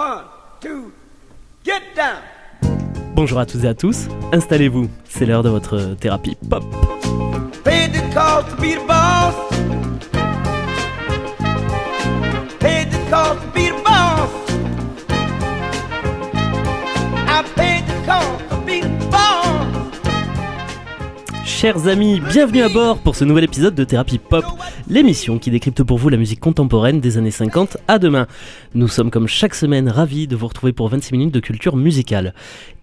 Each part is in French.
One, two, get down. Bonjour à toutes et à tous, installez-vous, c'est l'heure de votre thérapie pop. Paid the cost to be the boss. Chers amis, bienvenue à bord pour ce nouvel épisode de Thérapie Pop, l'émission qui décrypte pour vous la musique contemporaine des années 50 à demain. Nous sommes comme chaque semaine ravis de vous retrouver pour 26 minutes de culture musicale.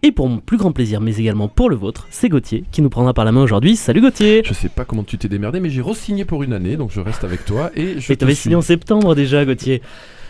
Et pour mon plus grand plaisir, mais également pour le vôtre, c'est Gauthier qui nous prendra par la main aujourd'hui. Salut Gauthier Je sais pas comment tu t'es démerdé, mais j'ai re-signé pour une année, donc je reste avec toi et je. Et t'avais signé en septembre déjà Gauthier.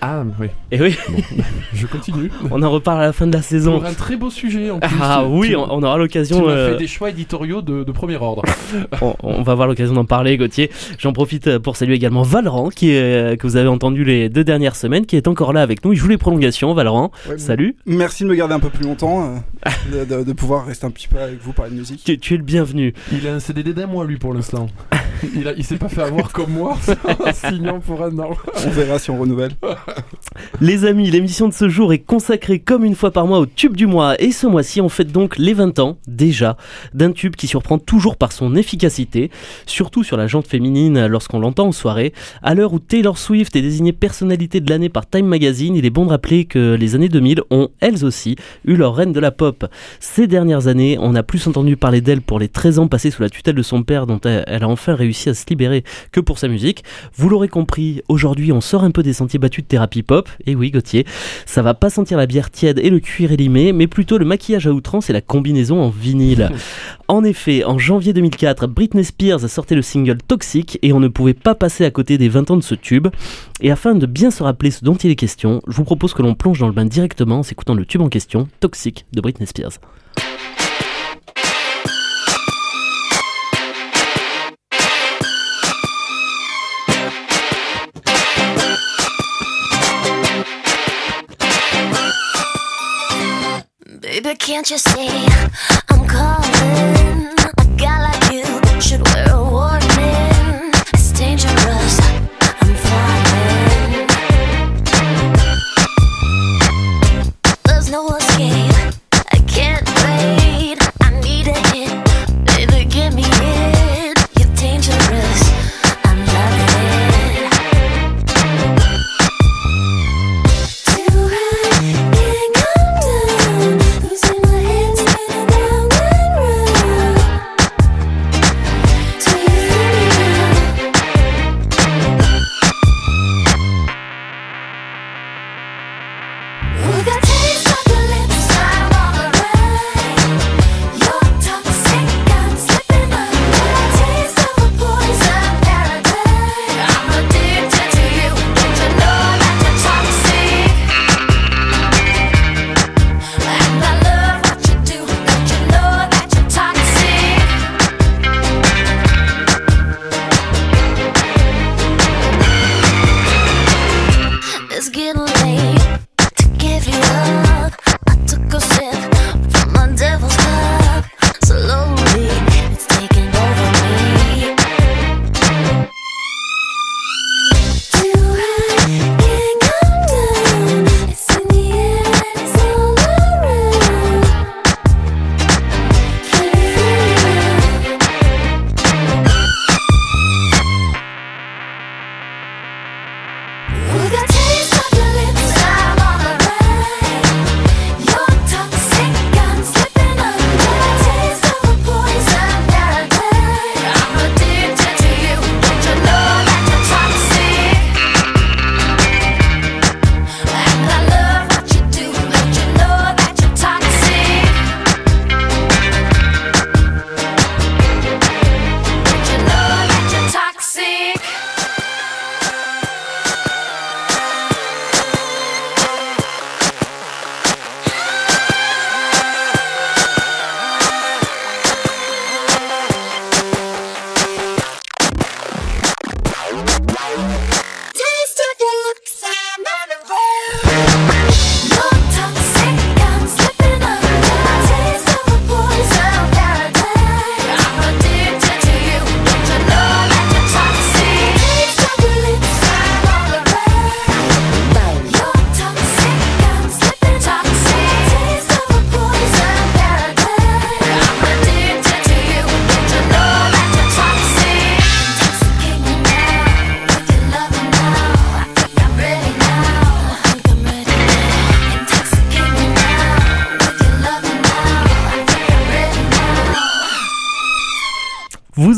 Ah oui, Et oui, bon, je continue. on en reparle à la fin de la saison. Pour un très beau sujet en plus. Ah Tu- oui, tu- on on aura l'occasion... m'as euh, fait des choix éditoriaux de, de premier ordre. on, on va avoir l'occasion d'en parler, Gauthier. J'en profite pour saluer également Valran, qui est, que vous avez entendu les deux dernières semaines, qui est encore là avec nous. Il joue les prolongations, Valran. Ouais, Salut. Merci de me garder un peu plus longtemps, euh, de, de- de pouvoir rester un petit peu avec vous parler de musique. Tu, tu es le bienvenu. Il a un CDD d'un mois lui pour l'instant. Il, a- il s'est pas fait avoir comme moi en signant pour un an. On verra si on renouvelle. Les amis, l'émission de ce jour est consacrée comme une fois par mois au tube du mois. Et ce mois-ci, on fête donc les 20 ans, déjà, d'un tube qui surprend toujours par son efficacité, surtout sur la jante féminine lorsqu'on l'entend en soirée. À l'heure où Taylor Swift est désignée personnalité de l'année par Time Magazine, il est bon de rappeler que les années 2000 ont, elles aussi, eu leur reine de la pop. Ces dernières années, on a plus entendu parler d'elle pour les 13 ans passés sous la tutelle de son père dont elle a enfin réussi à se libérer que pour sa musique. Vous l'aurez compris, aujourd'hui on sort un peu des sentiers battus de thérapie pop. Et oui, Gauthier, ça va pas sentir la bière tiède et le cuir élimé, mais plutôt le maquillage à outrance et la combinaison en vinyle. En effet, en janvier 2004, Britney Spears a sorti le single Toxic et on ne pouvait pas passer à côté des 20 ans de ce tube. Et afin de bien se rappeler ce dont il est question, je vous propose que l'on plonge dans le bain directement en s'écoutant le tube en question, Toxic de Britney Spears. Can't you see I'm calling?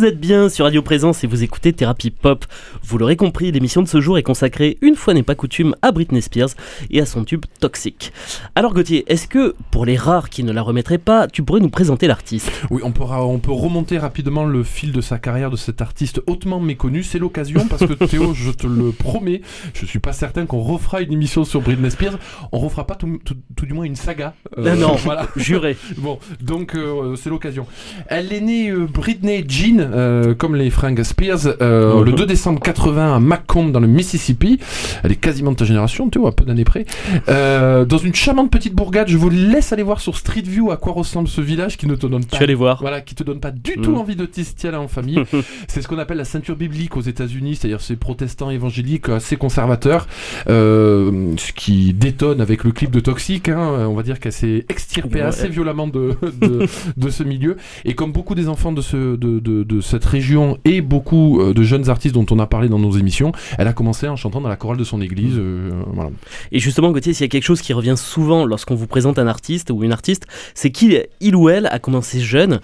Vous êtes bien sur Radio Présence et vous écoutez Thérapie Pop. Vous l'aurez compris, l'émission de ce jour est consacrée, une fois n'est pas coutume, à Britney Spears et à son tube Toxic. Alors Gauthier, est-ce que, pour les rares qui ne la remettraient pas, tu pourrais nous présenter l'artiste? Oui, on, pourra, on peut remonter rapidement le fil de sa carrière de cet artiste hautement méconnu. C'est l'occasion parce que Théo, je te le promets, je suis pas certain qu'on refera une émission sur Britney Spears. On refera pas tout, tout- tout du moins une saga. Euh, Ah non, voilà. juré. Bon, donc euh, c'est l'occasion. Elle est née euh, Britney Jean, euh, comme les fringues Spears, euh, Mhm. le 2 décembre 80 à Macomb dans le Mississippi. Elle est quasiment de ta génération, tu vois, à peu d'années près. Euh, dans une charmante petite bourgade, je vous laisse aller voir sur Street View à quoi ressemble ce village qui ne te donne pas. Tu allais voir. Voilà, qui te donne pas du Mhm. tout envie de t'installer en famille. c'est ce qu'on appelle la ceinture biblique aux États-Unis, c'est-à-dire ces protestants évangéliques assez conservateurs, ce qui détonne avec le clip de Toxic. hein. on va dire qu'elle s'est extirpée Ouais. assez violemment de, de, de ce milieu. Et comme beaucoup des enfants de, ce, de, de, de cette région et beaucoup euh, de jeunes artistes dont on a parlé dans nos émissions, elle a commencé en chantant dans la chorale de son église. euh, voilà. Et justement, Gauthier, s'il y a quelque chose qui revient souvent lorsqu'on vous présente un artiste ou une artiste, c'est qu'il il ou elle a commencé jeune.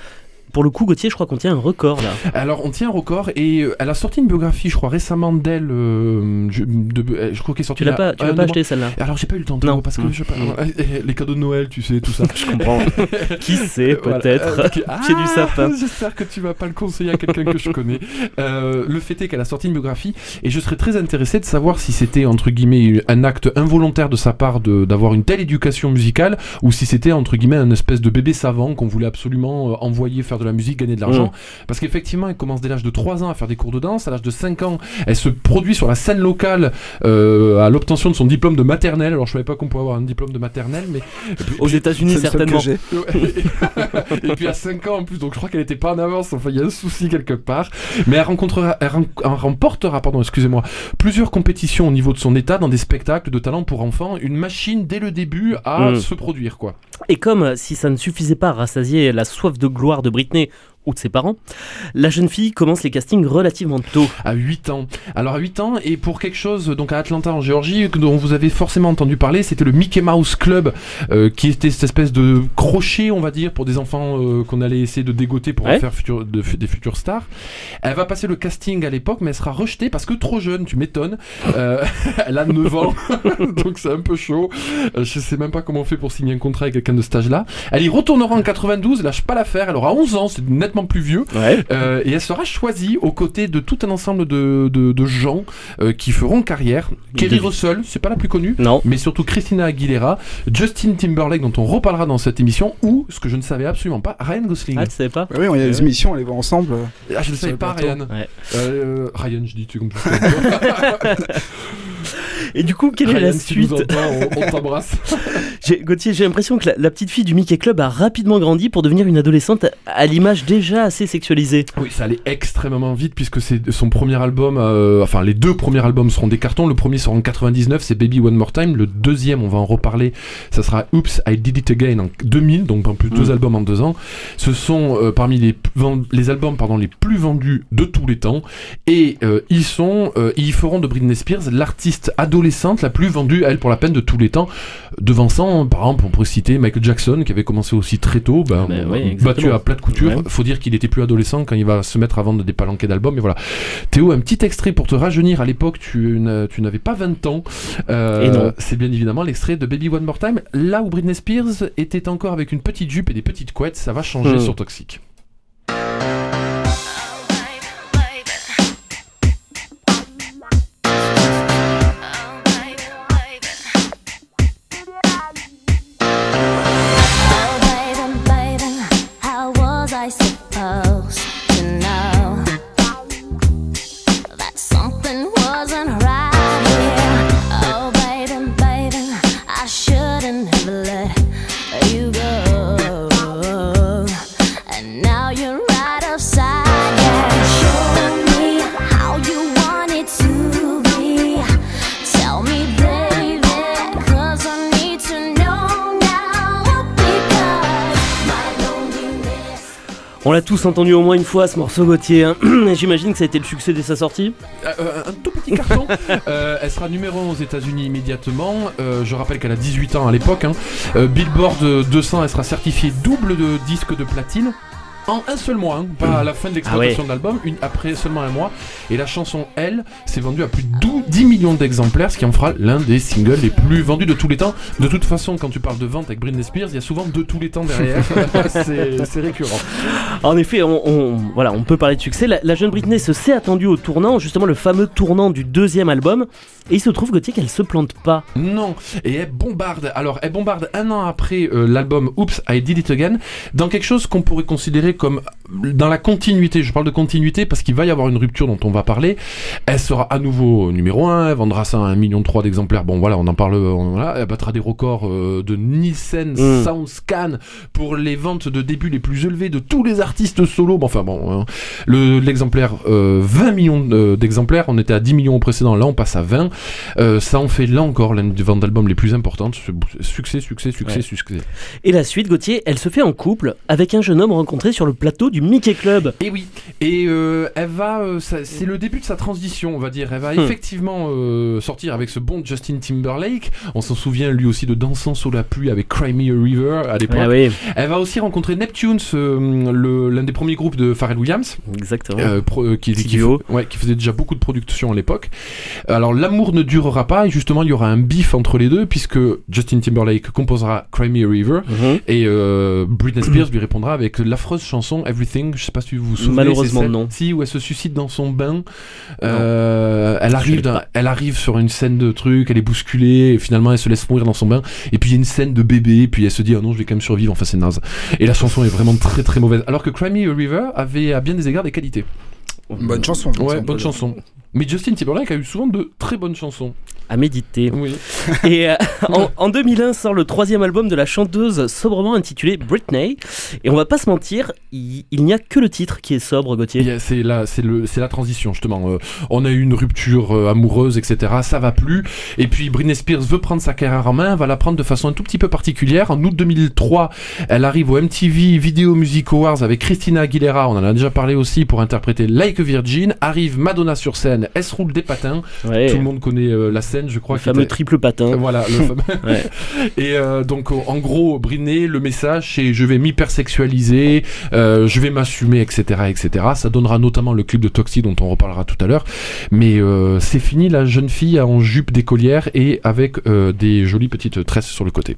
Pour le coup, Gauthier, je crois qu'on tient un record là. Alors, on tient un record et euh, elle a sorti une biographie, je crois, récemment d'elle. euh, je, de- euh, je crois qu'elle est sortie. Tu l'as pas, tu l'as pas acheté celle-là. Alors, j'ai pas eu le temps, Non. non, parce que Mm. je sais pas, Mm. les cadeaux de Noël, tu sais, tout ça. Je comprends. Qui sait, Voilà. peut-être. Pied du Ah, sapin. J'espère que tu vas pas le conseiller à quelqu'un que je connais. Euh, le fait est qu'elle a sorti une biographie et je serais très intéressé de savoir si c'était entre guillemets un acte involontaire de sa part de- d'avoir une telle éducation musicale ou si c'était entre guillemets un espèce de bébé savant qu'on voulait absolument envoyer faire de la musique, gagner de l'argent. Parce qu'effectivement, elle commence dès l'âge de 3 ans à faire des cours de danse. À l'âge de 5 ans, elle se produit sur la scène locale euh, à l'obtention de son diplôme de maternelle. Alors je savais pas qu'on pouvait avoir un diplôme de maternelle, mais Aux États-Unis, certainement. et puis à 5 ans en plus, donc je crois qu'elle était pas en avance, enfin il y a un souci quelque part. Mais elle, rencontrera, elle, ren- elle remportera, pardon, excusez-moi, plusieurs compétitions au niveau de son état dans des spectacles de talent pour enfants, une machine dès le début à Mm. se produire quoi. Et comme euh, si ça ne suffisait pas à rassasier la soif de gloire de Britney ou de ses parents, la jeune fille commence les castings relativement tôt. À 8 ans. Alors à 8 ans, et pour quelque chose donc à Atlanta en Géorgie, dont vous avez forcément entendu parler, c'était le Mickey Mouse Club, euh, qui était cette espèce de crochet, on va dire, pour des enfants euh, qu'on allait essayer de dégoter pour en faire futur- de- des futures stars. Elle va passer le casting à l'époque, mais elle sera rejetée parce que trop jeune, tu m'étonnes. Euh, elle a 9 ans, donc c'est un peu chaud. Je sais même pas comment on fait pour signer un contrat avec quelqu'un de cet âge-là. Elle y retournera en 92, lâche pas l'affaire, elle aura 11 ans, c'est nettement plus vieux. Ouais. Euh, et elle sera choisie aux côtés de tout un ensemble de, de, de gens euh, qui feront carrière. Kerry Russell, c'est pas la plus connue, Non. mais surtout Christina Aguilera, Justin Timberlake, dont on reparlera dans cette émission, ou, ce que je ne savais absolument pas, Ryan Gosling. Ah, tu savais pas Bah oui, il y a des Ouais. émissions, on les voit ensemble. Ah, je ne savais pas. Ryan. Ouais. Euh, Ryan, je dis, tu comme tu Et du coup, quelle est la si suite on, on t'embrasse. Gauthier, j'ai l'impression que la, la petite fille du Mickey Club a rapidement grandi pour devenir une adolescente à, l'image déjà assez sexualisée. Oui, ça allait extrêmement vite puisque c'est son premier album, euh, enfin les deux premiers albums seront des cartons. Le premier sera en 99, c'est Baby One More Time. Le deuxième, on va en reparler, ça sera Oops, I Did It Again en 2000, donc en plus deux Mm. albums en deux ans. Ce sont euh, parmi les, les albums pardon, les plus vendus de tous les temps et euh, ils sont, ils feront de Britney Spears l'artiste adolescente la plus vendue, elle pour la peine de tous les temps, devançant par exemple on pourrait citer Michael Jackson qui avait commencé aussi très tôt, ben, Ben oui, battu à plat de couture. Ouais. Faut dire qu'il était plus adolescent quand il va se mettre à vendre des palanquets d'albums. Et voilà. Théo, un petit extrait pour te rajeunir. À l'époque, tu, n'a- tu n'avais pas 20 ans. Euh. C'est bien évidemment l'extrait de Baby One More Time. Là où Britney Spears était encore avec une petite jupe et des petites couettes, ça va changer Hmm. sur Toxic. Tous entendu au moins une fois ce morceau Gauthier. hein. J'imagine que ça a été le succès dès sa sortie. Euh, euh, un tout petit carton. Euh, elle sera numéro 1 aux États-Unis immédiatement. Je rappelle qu'elle a 18 ans à l'époque. hein. Billboard 200, elle sera certifiée double de disque de platine. En un seul mois, hein, pas à la fin de l'exploitation Ah de l'album, une après seulement un mois. Et la chanson Elle s'est vendue à plus de 12 10 millions d'exemplaires, ce qui en fera l'un des singles les plus vendus de tous les temps. De toute façon, quand tu parles de vente avec Britney Spears, il y a souvent de tous les temps derrière. c'est c'est récurrent. En effet, on, on- voilà, on peut parler de succès. La, la jeune Britney se s'est attendue au tournant, justement le fameux tournant du deuxième album. Et il se trouve, Gauthier, qu'elle se plante pas. Non, et elle bombarde. Alors, elle bombarde un an après euh, l'album Oops, I Did It Again, dans quelque chose qu'on pourrait considérer comme euh, dans la continuité. Je parle de continuité parce qu'il va y avoir une rupture dont on va parler. Elle sera à nouveau numéro 1, elle vendra ça à 1,3 million d'exemplaires. Bon, voilà, on en parle. on- voilà, elle battra des records euh, de Nielsen Mm. SoundScan pour les ventes de début les plus élevées de tous les artistes solo. Bon, enfin, bon, hein. le l'exemplaire euh, 20 millions de- d'exemplaires. On était à 10 millions au précédent, là on passe à 20. Euh, ça en fait là encore l'une des ventes d'albums les plus importantes. Succès, succès, succès, Ouais. succès. Et la suite, Gauthier, elle se fait en couple avec un jeune homme rencontré sur le plateau du Mickey Club. Et oui, et euh, elle va, euh, c'est le début de sa transition, on va dire. Elle va Hmm. effectivement euh, sortir avec ce bon Justin Timberlake. On s'en souvient lui aussi de Dansant sous la pluie avec Cry Me a River à l'époque. Ah oui, Elle va aussi rencontrer Neptunes, l'un des premiers groupes de Pharrell Williams. exactement. Pro- qui, qui, ouais, qui faisait déjà beaucoup de production à l'époque. Alors l'amour ne durera pas et justement il y aura un bif entre les deux puisque Justin Timberlake composera Cry Me a River Mhm. et Britney Spears lui répondra avec l'affreuse chanson Everything. Je sais pas si vous vous souvenez. Malheureusement, celle- non. Si où elle se suicide dans son bain. Euh, elle arrive, dans- elle arrive sur une scène de truc, elle est bousculée et finalement elle se laisse mourir dans son bain. Et puis il y a une scène de bébé, puis elle se dit ah non je vais quand même survivre. Enfin c'est naze. Et la chanson est vraiment très très mauvaise. Alors que Cry Me a River avait à bien des égards des qualités. Bonne chanson. Ouais, bonne chanson. Mais Justin Timberlake a eu souvent de très bonnes chansons. À méditer. Oui. Et euh, en, en 2001 sort le troisième album de la chanteuse sobrement intitulé Britney. Et on va pas se mentir, il, il n'y a que le titre qui est sobre, Gauthier. Yeah, c'est la, c'est le, c'est la transition justement. Euh, on a eu une rupture euh, amoureuse, etc. Ça va plus. Et puis Britney Spears veut prendre sa carrière en main. Va la prendre de façon un tout petit peu particulière. En août 2003, elle arrive au MTV Video Music Awards avec Christina Aguilera. On en a déjà parlé aussi pour interpréter Like a Virgin. Arrive Madonna sur scène. Elle se roule des patins. Ouais. Tout le monde connaît euh, la scène, je crois. le fameux était- triple patin. Voilà, le fameux. Ouais. Et euh, donc, euh, en gros, Britney, le message, c'est je vais m'hypersexualiser, euh, je vais m'assumer, etc., etc. Ça donnera notamment le clip de Toxic dont on reparlera tout à l'heure. Mais c'est fini la jeune fille en jupe d'écolière et avec des jolies petites tresses sur le côté.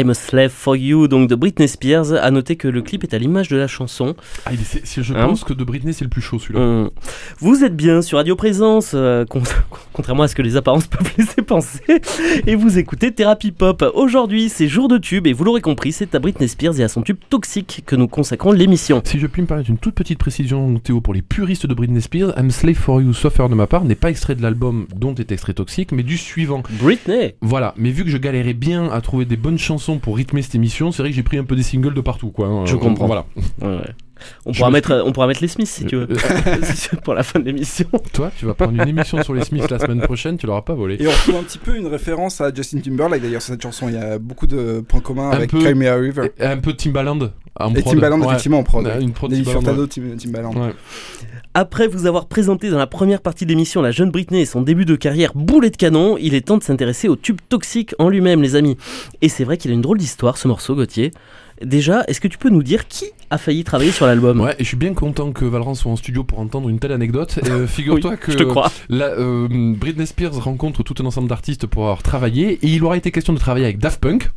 I'm a Slave for You, donc de Britney Spears. À noter que le clip est à l'image de la chanson. Ah, il est- je Hein pense que de Britney, c'est le plus chaud celui-là. Hum. Vous êtes bien sur Radio Présence, euh, con- contrairement à ce que les apparences peuvent laisser penser, et vous écoutez Thérapie Pop. Aujourd'hui, c'est jour de tube, et vous l'aurez compris, c'est à Britney Spears et à son tube toxique que nous consacrons l'émission. Si je puis me permettre une toute petite précision, Théo, pour les puristes de Britney Spears, I'm Slave for You, sauf de ma part, n'est pas extrait de l'album dont est extrait Toxique, mais du suivant. Britney Voilà, mais vu que je galérais bien à trouver des bonnes chansons pour rythmer cette émission, c'est vrai que j'ai pris un peu des singles de partout, quoi. hein. Je comprends. Voilà. Ouais, ouais. On pourra, me mettre, on pourra mettre les Smiths si tu veux, Euh, pour la fin de l'émission. Toi, tu vas prendre une émission sur les Smiths la semaine prochaine, tu l'auras pas volé. Et on retrouve un petit peu une référence à Justin Timberlake d'ailleurs sur cette chanson. Il y a beaucoup de points communs Un avec peu. River. Et Un peu Timbaland. en Et prod. Timbaland, Ouais. effectivement, en prod. Ouais, Une prod Timbaland. Tim- Timbaland. Ouais. Après vous avoir présenté dans la première partie de l'émission la jeune Britney et son début de carrière boulet de canon, il est temps de s'intéresser au tube toxique en lui-même, les amis. Et c'est vrai qu'il a une drôle d'histoire, ce morceau, Gauthier. Déjà, est-ce que tu peux nous dire qui a failli travailler sur l'album Ouais, et je suis bien content que Valran soit en studio pour entendre une telle anecdote. Euh, Figure-toi Oui, que Je te crois. la, euh, Britney Spears rencontre tout un ensemble d'artistes pour avoir travaillé, et il aura été question de travailler avec Daft Punk.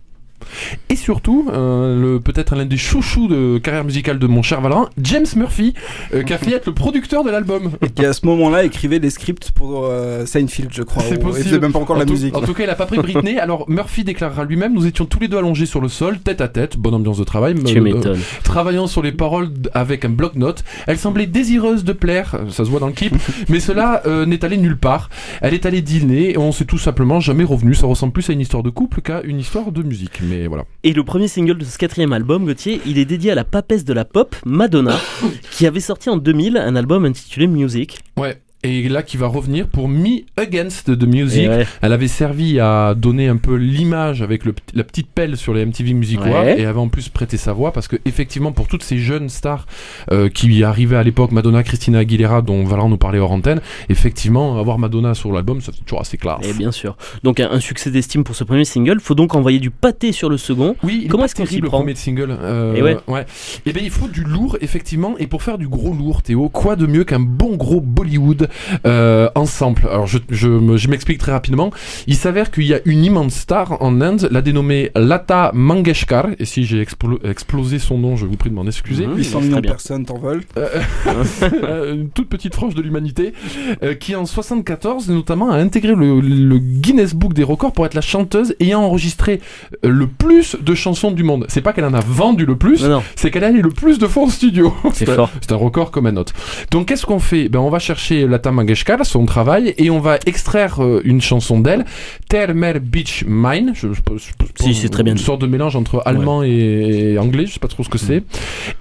Et surtout, euh, peut-être l'un des chouchous de carrière musicale de mon cher Valran, James Murphy, euh, qui a fait être le producteur de l'album. Qui à ce moment-là écrivait les scripts pour euh, Seinfeld, je crois. C'est possible. Il faisait même pas encore en la tout, musique. En tout cas, il a pas pris Britney. Alors Murphy déclarera lui-même Nous étions tous les deux allongés sur le sol, tête à tête, bonne ambiance de travail. Tu euh, m'étonnes. travaillant sur les paroles avec un bloc-notes. Elle semblait désireuse de plaire, ça se voit dans le clip, mais cela euh, n'est allé nulle part. Elle est allée dîner et on s'est tout simplement jamais revenu. Ça ressemble plus à une histoire de couple qu'à une histoire de musique. Mais voilà. Et le premier single de ce quatrième album, Gauthier, il est dédié à la papesse de la pop, Madonna, qui avait sorti en 2000 un album intitulé Music. Ouais. Et là, qui va revenir pour Me Against the Music. Et ouais. Elle avait servi à donner un peu l'image avec le, la petite pelle sur les MTV Music Ouais. et avait en plus prêté sa voix parce que effectivement pour toutes ces jeunes stars euh, qui arrivaient à l'époque, Madonna, Christina Aguilera dont Valent nous parlait hors antenne, effectivement avoir Madonna sur l'album ça fait toujours assez classe. Et bien sûr. Donc un, un succès d'estime pour ce premier single. Faut donc envoyer du pâté sur le second. Oui, Comment est est-ce qu'on s'y terrible le prend premier single. euh, Et ouais. Et ben il faut du lourd effectivement et pour faire du gros lourd, Théo, quoi de mieux qu'un bon gros Bollywood euh, ensemble. Alors je, je, je m'explique très rapidement. Il s'avère qu'il y a une immense star en Inde, la dénommée Lata Mangeshkar. Et si j'ai explo- explosé son nom, je vous prie de m'en excuser. Mhm. 800 Très millions de personnes t'en veulent. Euh, une toute petite frange de l'humanité, euh, qui en 74 notamment a intégré le, le Guinness Book des records pour être la chanteuse ayant enregistré euh, le plus de chansons du monde. C'est pas qu'elle en a vendu le plus, c'est qu'elle a allé le plus de fois en studio. c'est un- fort. C'est un record comme un autre. Donc qu'est-ce qu'on fait? Ben, On va chercher Lata Mangeshkar, son travail, et on va extraire euh, une chanson d'elle, Ter Mer Beach Mine. Je, je- je- Si, c'est très bien Une sorte de mélange entre allemand et, et anglais, je sais pas trop ce que c'est.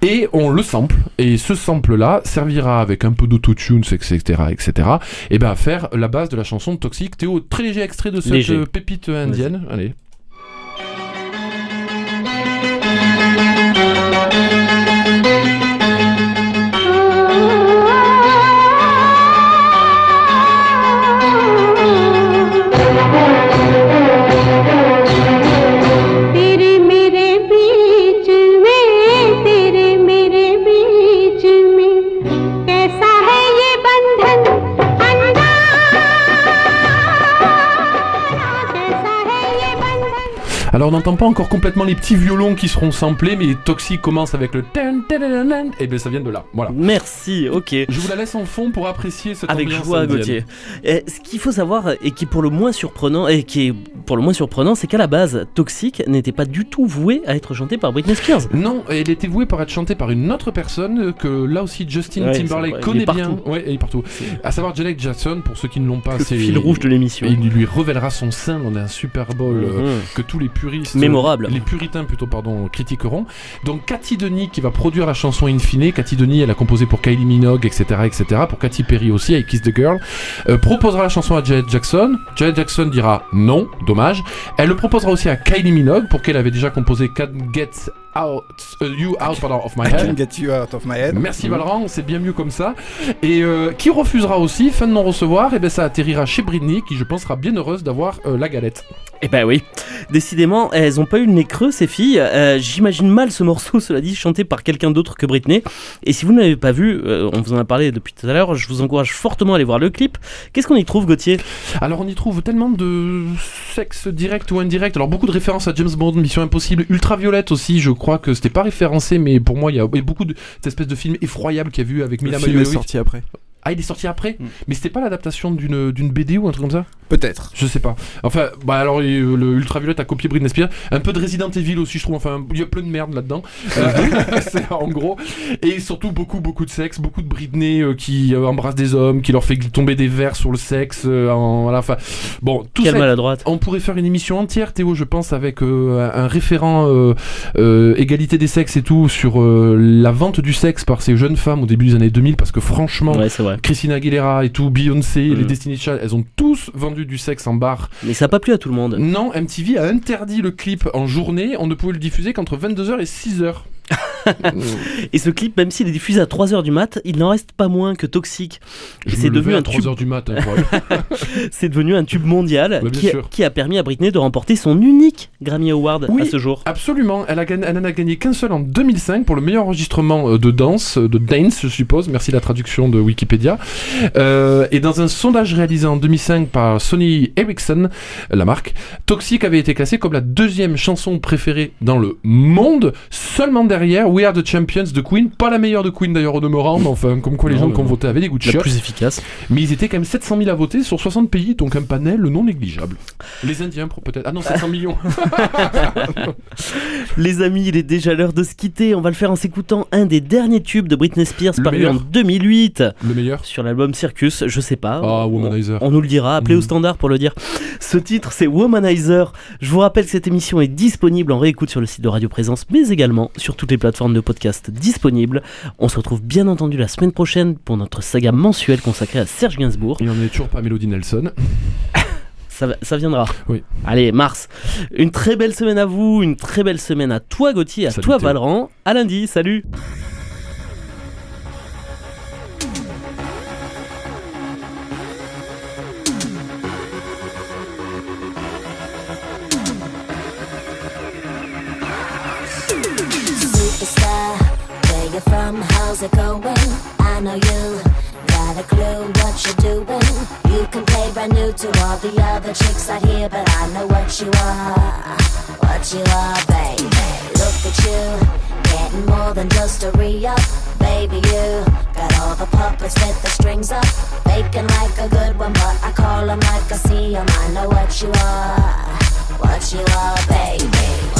Et on le sample, et ce sample-là servira avec un peu d'autotune, etc., etc., et ben à faire la base de la chanson Toxique. Théo, très léger extrait de cette Léger. euh, pépite indienne. Allez. Alors on n'entend pas encore complètement les petits violons qui seront samplés, mais Toxic commence avec le et bien ça vient de là. Voilà. Merci, ok. Je vous la laisse en fond pour apprécier cette Avec joie. Gauthier. Et ce qu'il faut savoir, et qui est pour le moins surprenant, et qui est pour le moins surprenant, c'est qu'à la base, Toxic n'était pas du tout voué à être chanté par Britney Spears. Non, elle était vouée pour être chantée par une autre personne que là aussi Justin Ouais, Timberlake connaît bien. Ouais, il est partout. À savoir Janet Jackson, pour ceux qui ne l'ont pas, Le c'est fil rouge de l'émission. Il lui révélera son sein dans un Super Bowl euh, Mhm. que tous les puristes, Mémorable. les puritains plutôt pardon, critiqueront. Donc Cathy Denis qui va produire la chanson In Fine. Cathy Denis, elle a composé pour Kylie Minogue, etc., etc. Pour Katy Perry aussi, avec Kiss the Girl. Euh, proposera la chanson à Janet Jackson. Janet Jackson dira non, dommage. Elle le proposera aussi à Kylie Minogue, pour qu'elle avait déjà composé Can't Get out, euh, you out pardon, of my I can head. get you out of my head. Merci Valran, c'est bien mieux comme ça. Et euh, qui refusera aussi, fin de non-recevoir, et ben ça atterrira chez Britney, qui je pense sera bien heureuse d'avoir euh, la galette. Eh ben oui. Décidément, elles ont pas eu le nez creux, ces filles. Euh, J'imagine mal ce morceau, cela dit, chanté par quelqu'un d'autre que Britney. Et si vous ne l'avez pas vu, euh, on vous en a parlé depuis tout à l'heure, je vous encourage fortement à aller voir le clip. Qu'est-ce qu'on y trouve, Gauthier? Alors on y trouve tellement de sexe direct ou indirect. Alors beaucoup de références à James Bond, Mission Impossible, Ultraviolette aussi. Je crois que c'était pas référencé, mais pour moi il y a, beaucoup de cette espèce de film effroyable qu'il y a vu avec Mila Jovovich. sorti après. Ah il est sorti après, Mm. mais c'était pas l'adaptation d'une d'une BD ou un truc comme ça Peut-être. Je sais pas. Enfin, bah alors le Ultraviolette a copié Britney Spears, un peu de Resident Evil aussi, je trouve. Enfin, il y a plein de merde là-dedans. Euh, c'est en gros, et surtout beaucoup, beaucoup de sexe, beaucoup de Britney euh, qui euh, embrasse des hommes, qui leur fait tomber des verres sur le sexe. euh, en, voilà, enfin, bon, tout Quelle ça. maladroite. On pourrait faire une émission entière, Théo, je pense, avec euh, un un référent euh, euh, égalité des sexes et tout sur euh, la vente du sexe par ces jeunes femmes au début des années 2000, parce que franchement. Ouais, c'est vrai. Christina Aguilera et tout, Beyoncé, Mm. les Destiny's Child, elles ont tous vendu du sexe en bar Mais ça n'a pas plu à tout le monde. non, MTV a interdit le clip en journée. On ne pouvait le diffuser qu'entre 22h et 6h. Et ce clip, même s'il est diffusé à 3h du mat, il n'en reste pas moins que toxique. C'est devenu un tube 3h du matin. quoi. C'est devenu un tube mondial Bah, qui, a, sûr. qui a permis à Britney de remporter son unique Grammy Award Oui. à ce jour. Absolument. Elle, a gagné, elle en a gagné qu'un seul en 2005 pour le meilleur enregistrement euh, de danse, euh, de dance, je suppose. Merci la traduction de Wikipédia. Euh, et dans un sondage réalisé en 2005 par Sony Ericsson, la marque, Toxic avait été classée comme la deuxième chanson préférée dans le monde, seulement derrière We Are the Champions de Queen. Pas la meilleure de Queen d'ailleurs au demeurant, mais enfin, comme quoi les gens qui ont voté avaient des goûts de La plus efficace. Mais ils étaient quand même 700 000 à voter sur 60 pays, donc un panel non négligeable. Les Indiens, peut-être. Ah non, 700 millions. Les amis, il est déjà l'heure de se quitter. On va le faire en s'écoutant un des derniers tubes de Britney Spears Le paru meilleur. en 2008 Le meilleur. sur l'album Circus. Je sais pas. Ah, On- Womanizer. On nous le dira. Appelez au Mhm. standard pour le dire. Ce titre, c'est Womanizer. Je vous rappelle que cette émission est disponible en réécoute sur le site de Radio Présence, mais également sur toutes les plateformes de podcast disponibles. On se retrouve bien entendu la semaine prochaine pour notre saga mensuelle consacrée à Serge Gainsbourg. Il n'y en est toujours pas Melody Nelson. Ça, viendra. Oui. Allez, Mars. Une très belle semaine à vous, une très belle semaine à toi Gauthier, à Salut, toi. Valran. À lundi, salut. Superstar, where you from? How's it going? I know you got a clue what you're doing. Brand new to all the other chicks out here, but I know what you are, what you are, baby. Look at you, getting more than just a re-up, baby. You got all the puppets with the strings up, faking like a good one, but I call 'em like I see 'em. I know what you are, what you are, baby.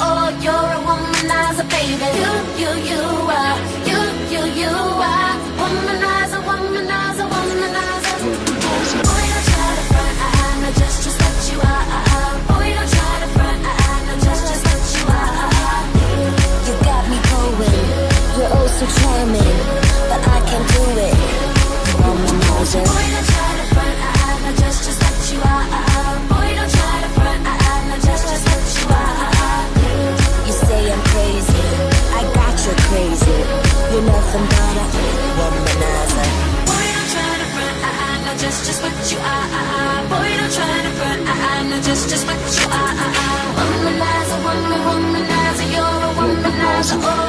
Oh, you're a womanizer, baby. You, you, you are, you, you, you are, womanizer, womanizer, womanizer. Boy, don't try to front, I, I know just, just what you are. Uh-uh. Boy, don't try to front, I, I know just, just what you are. Uh-uh. You got me going, you're oh so charming, but I can't do it. Womanizer. Boy, that's just what you are. Womanizer, woman, womanizer, you're a womanizer. Oh.